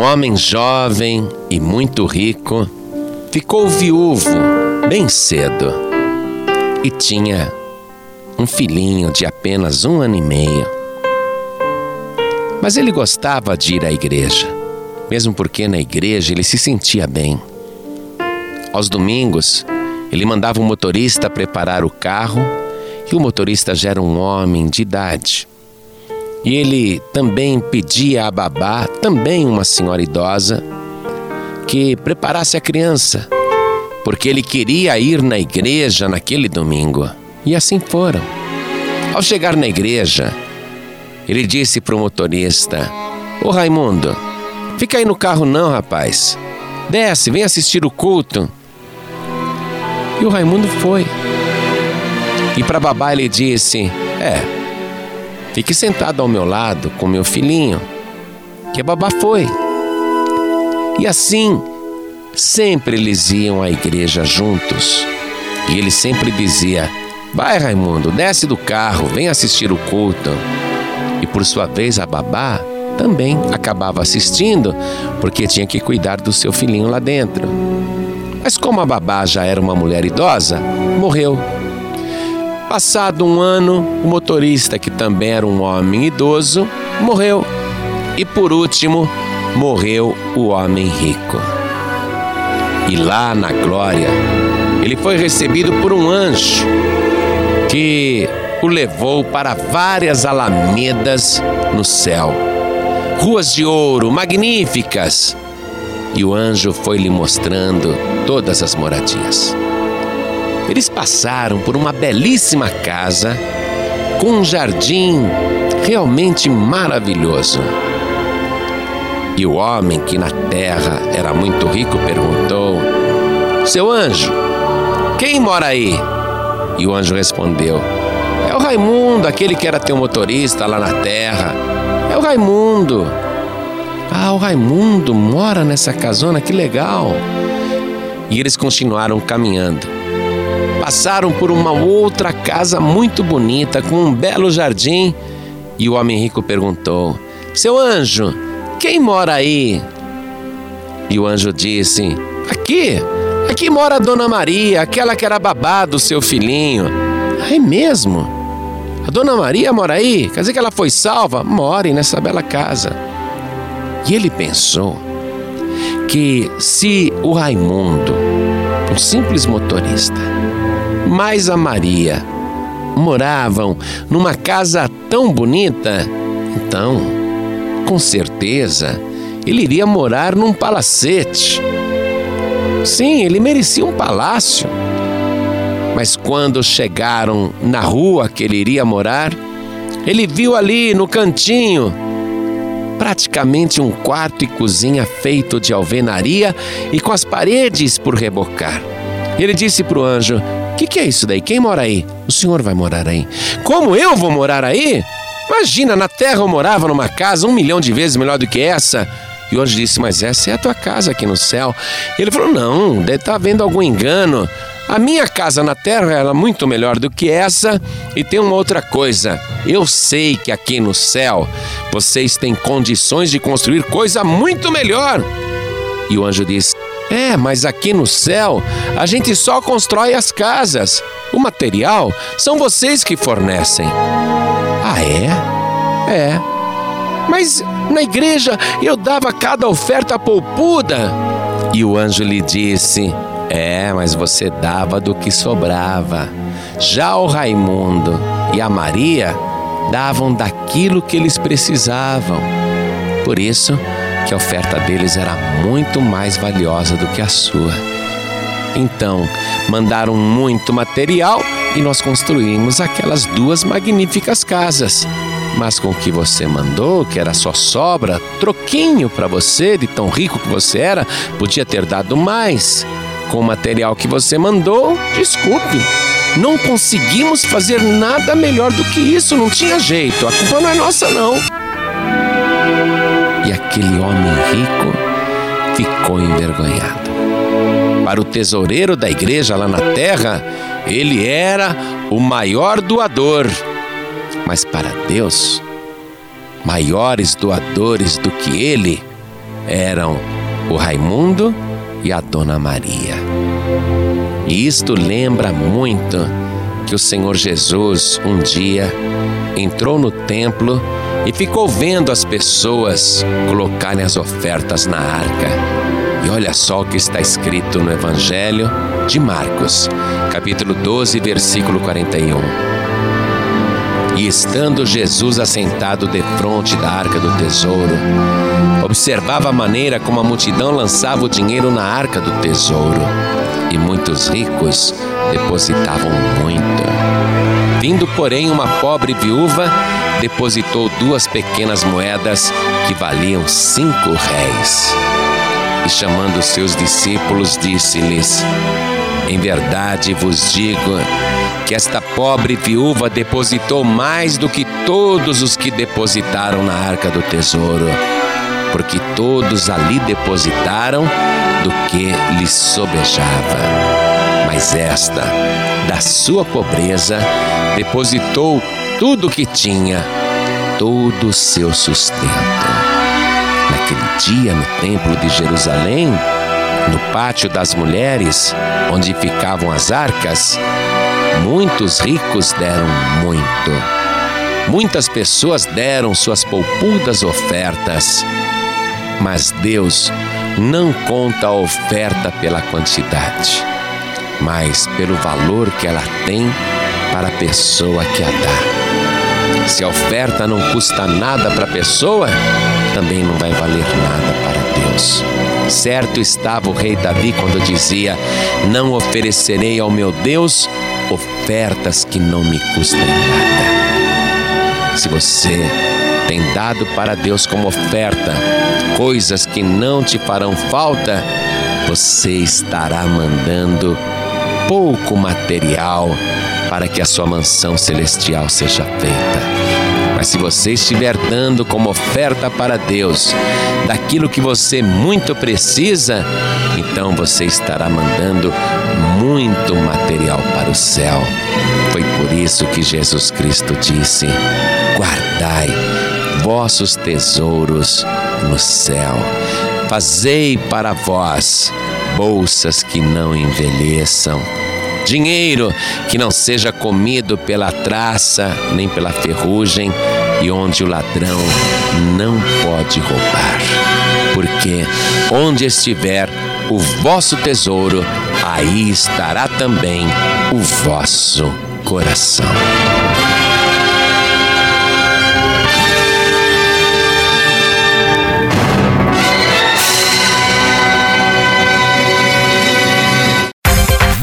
um homem jovem e muito rico ficou viúvo bem cedo e tinha um filhinho de apenas um ano e meio. Mas ele gostava de ir à igreja, mesmo porque na igreja ele se sentia bem. Aos domingos, ele mandava o motorista preparar o carro e o motorista já era um homem de idade. E ele também pedia à babá, também uma senhora idosa, que preparasse a criança, porque ele queria ir na igreja naquele domingo. E assim foram. Ao chegar na igreja, ele disse para o motorista: Ô Raimundo, fica aí no carro não, rapaz. Desce, vem assistir o culto. E o Raimundo foi. E para babá ele disse: É, fique sentado ao meu lado com meu filhinho. Que a babá foi. E assim, sempre eles iam à igreja juntos. E ele sempre dizia: Vai, Raimundo, desce do carro, vem assistir o culto. E por sua vez, a babá também acabava assistindo, porque tinha que cuidar do seu filhinho lá dentro. Mas como a babá já era uma mulher idosa, morreu. Passado um ano, o motorista, que também era um homem idoso, morreu. E por último, morreu o homem rico. E lá na glória, ele foi recebido por um anjo que o levou para várias alamedas no céu, ruas de ouro magníficas, e o anjo foi lhe mostrando todas as moradias. Eles passaram por uma belíssima casa com um jardim realmente maravilhoso. E o homem que na terra era muito rico perguntou: Seu anjo, quem mora aí? E o anjo respondeu: É o Raimundo, aquele que era teu motorista lá na terra. É o Raimundo. Ah, o Raimundo mora nessa casona, que legal. E eles continuaram caminhando. Passaram por uma outra casa muito bonita, com um belo jardim. E o homem rico perguntou: Seu anjo, quem mora aí? E o anjo disse: Aqui, aqui mora a Dona Maria, aquela que era babá do seu filhinho. Ah, é mesmo? A Dona Maria mora aí? Quer dizer que ela foi salva? More nessa bela casa. E ele pensou que se o Raimundo, um simples motorista, mais a Maria moravam numa casa tão bonita, então, com certeza, ele iria morar num palacete. Sim, ele merecia um palácio. Mas quando chegaram na rua que ele iria morar, ele viu ali no cantinho praticamente um quarto e cozinha feito de alvenaria e com as paredes por rebocar. Ele disse para o anjo: O que, que é isso daí? Quem mora aí? O senhor vai morar aí. Como eu vou morar aí? Imagina, na terra eu morava numa casa um milhão de vezes melhor do que essa. E o anjo disse: Mas essa é a tua casa aqui no céu. Ele falou: Não, deve estar tá havendo algum engano. A minha casa na terra era muito melhor do que essa. E tem uma outra coisa: eu sei que aqui no céu vocês têm condições de construir coisa muito melhor. E o anjo disse: É, mas aqui no céu a gente só constrói as casas. O material são vocês que fornecem. Ah, é? É. Mas na igreja eu dava cada oferta poupuda. E o anjo lhe disse: é, mas você dava do que sobrava. Já o Raimundo e a Maria davam daquilo que eles precisavam. Por isso que a oferta deles era muito mais valiosa do que a sua. Então, mandaram muito material e nós construímos aquelas duas magníficas casas. Mas com o que você mandou, que era só sobra, troquinho para você, de tão rico que você era, podia ter dado mais com o material que você mandou, desculpe. Não conseguimos fazer nada melhor do que isso, não tinha jeito. A culpa não é nossa, não. Aquele homem rico ficou envergonhado. Para o tesoureiro da igreja lá na terra, ele era o maior doador. Mas para Deus, maiores doadores do que ele eram o Raimundo e a Dona Maria. E isto lembra muito que o Senhor Jesus um dia entrou no templo e ficou vendo as pessoas colocarem as ofertas na arca. E olha só o que está escrito no Evangelho de Marcos, capítulo 12, versículo 41. E estando Jesus assentado defronte da arca do tesouro, observava a maneira como a multidão lançava o dinheiro na arca do tesouro, e muitos ricos depositavam muito. Vindo, porém, uma pobre viúva, depositou duas pequenas moedas que valiam cinco réis. E chamando seus discípulos, disse-lhes: Em verdade vos digo que esta pobre viúva depositou mais do que todos os que depositaram na arca do tesouro, porque todos ali depositaram do que lhes sobejava mas esta, da sua pobreza, depositou tudo o que tinha, todo o seu sustento. Naquele dia, no Templo de Jerusalém, no pátio das mulheres, onde ficavam as arcas, muitos ricos deram muito. Muitas pessoas deram suas poupudas ofertas, mas Deus não conta a oferta pela quantidade mas pelo valor que ela tem para a pessoa que a dá. Se a oferta não custa nada para a pessoa, também não vai valer nada para Deus. Certo estava o rei Davi quando dizia: Não oferecerei ao meu Deus ofertas que não me custem nada. Se você tem dado para Deus como oferta coisas que não te farão falta, você estará mandando pouco material para que a sua mansão celestial seja feita. Mas se você estiver dando como oferta para Deus daquilo que você muito precisa, então você estará mandando muito material para o céu. Foi por isso que Jesus Cristo disse: Guardai vossos tesouros no céu. Fazei para vós bolsas que não envelheçam dinheiro que não seja comido pela traça nem pela ferrugem e onde o ladrão não pode roubar. Porque onde estiver o vosso tesouro, aí estará também o vosso coração.